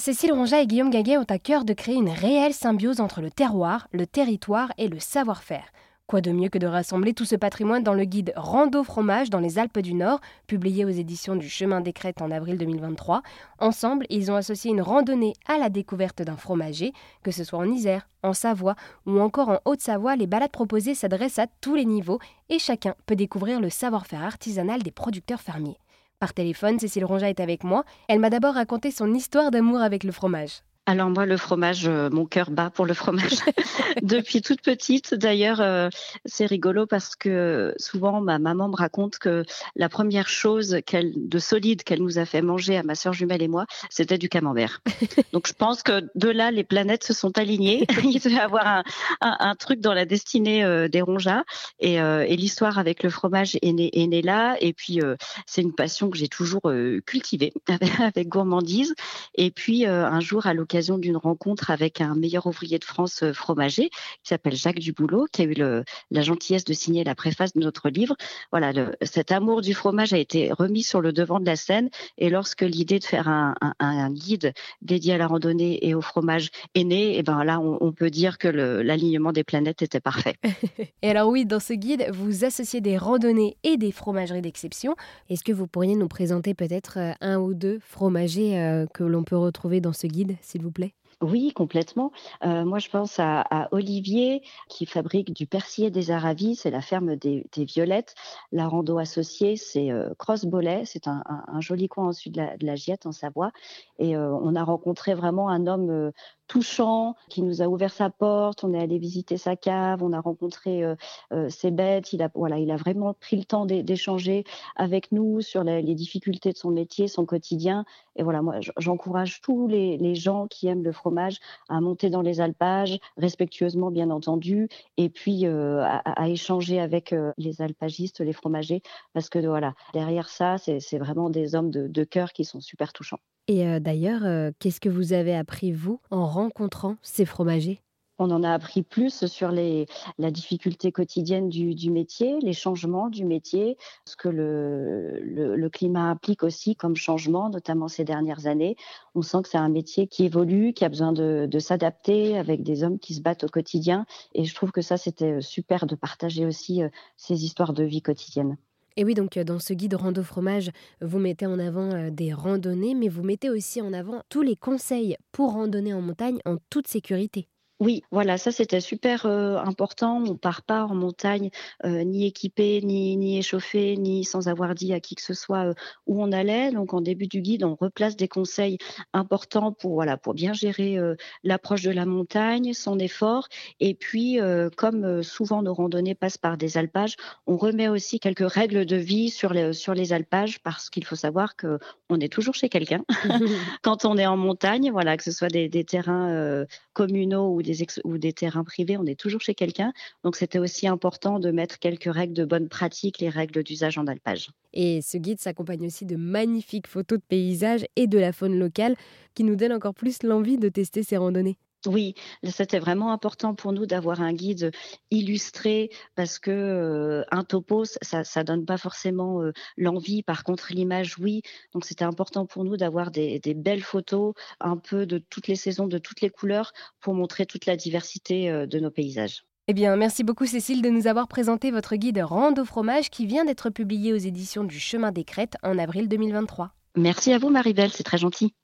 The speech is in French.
Cécile Ronja et Guillaume Gaguet ont à cœur de créer une réelle symbiose entre le terroir, le territoire et le savoir-faire. Quoi de mieux que de rassembler tout ce patrimoine dans le guide Rando Fromage dans les Alpes du Nord, publié aux éditions du Chemin des Crêtes en avril 2023. Ensemble, ils ont associé une randonnée à la découverte d'un fromager, que ce soit en Isère, en Savoie ou encore en Haute-Savoie, les balades proposées s'adressent à tous les niveaux et chacun peut découvrir le savoir-faire artisanal des producteurs fermiers. Par téléphone, Cécile Ronja est avec moi. Elle m'a d'abord raconté son histoire d'amour avec le fromage. Alors moi, le fromage, euh, mon cœur bat pour le fromage depuis toute petite. D'ailleurs, euh, c'est rigolo parce que souvent ma maman me raconte que la première chose de solide qu'elle nous a fait manger à ma sœur jumelle et moi, c'était du camembert. Donc je pense que de là, les planètes se sont alignées. Il devait y avoir un, un, truc dans la destinée euh, des Ronjas et, et l'histoire avec le fromage est née, est née là. Et puis c'est une passion que j'ai toujours cultivée avec, avec, gourmandise. Et puis un jour à l'occasion d'une rencontre avec un meilleur ouvrier de France euh, fromager qui s'appelle Jacques Duboulot, qui a eu la gentillesse de signer la préface de notre livre. Voilà, cet amour du fromage a été remis sur le devant de la scène. Et lorsque l'idée de faire un, guide dédié à la randonnée et au fromage est née, et eh ben là, on, peut dire que l'alignement des planètes était parfait. et alors oui, dans ce guide, vous associez des randonnées et des fromageries d'exception. Est-ce que vous pourriez nous présenter peut-être euh, un ou deux fromagers euh, que l'on peut retrouver dans ce guide, vous plaît oui, complètement. Euh, moi, je pense à, Olivier qui fabrique du persil des Aravis, c'est la ferme des, Violettes. La rando associée, c'est euh, c'est un, joli coin au sud de la, Giette, en Savoie. Et euh, on a rencontré vraiment un homme euh, touchant qui nous a ouvert sa porte. On est allé visiter sa cave, on a rencontré ses bêtes. Il a, voilà, il a vraiment pris le temps d'échanger avec nous sur les, les, difficultés de son métier, son quotidien. Et voilà, moi, j'encourage tous les, les gens qui aiment le fromage à monter dans les alpages, respectueusement bien entendu, et puis euh, à, échanger avec euh, les alpagistes, les fromagers, parce que voilà, derrière ça, c'est vraiment des hommes de, de cœur qui sont super touchants. Et euh, d'ailleurs, qu'est-ce que vous avez appris, vous, en rencontrant ces fromagers? On en a appris plus sur la difficulté quotidienne du, métier, les changements du métier, ce que le, climat implique aussi comme changement, notamment ces dernières années. On sent que c'est un métier qui évolue, qui a besoin de, de s'adapter avec des hommes qui se battent au quotidien. Et je trouve que ça, c'était super de partager aussi euh, ces histoires de vie quotidienne. Et oui, donc dans ce guide Rando Fromage, vous mettez en avant des randonnées, mais vous mettez aussi en avant tous les conseils pour randonner en montagne en toute sécurité. Oui, voilà, ça c'était super euh, important. On part pas en montagne euh, ni équipé, ni, ni échauffé, ni sans avoir dit à qui que ce soit euh, où on allait. Donc en début du guide, on replace des conseils importants pour voilà pour bien gérer l'approche de la montagne, son effort. Et puis comme souvent nos randonnées passent par des alpages, on remet aussi quelques règles de vie sur les sur les alpages parce qu'il faut savoir que on est toujours chez quelqu'un quand on est en montagne. Voilà, que ce soit des, des terrains communaux ou des ou des terrains privés, on est toujours chez quelqu'un. Donc c'était aussi important de mettre quelques règles de bonne pratique, les règles d'usage en alpage. Et ce guide s'accompagne aussi de magnifiques photos de paysages et de la faune locale qui nous donnent encore plus l'envie de tester ces randonnées. Oui, c'était vraiment important pour nous d'avoir un guide illustré parce que euh, un topo ça ça donne pas forcément euh, l'envie par contre l'image oui donc c'était important pour nous d'avoir des, des, belles photos un peu de toutes les saisons de toutes les couleurs pour montrer toute la diversité euh, de nos paysages. Eh bien, merci beaucoup Cécile de nous avoir présenté votre guide Rando fromage qui vient d'être publié aux éditions du Chemin des Crêtes en avril 2023. Merci à vous Maribel, c'est très gentil.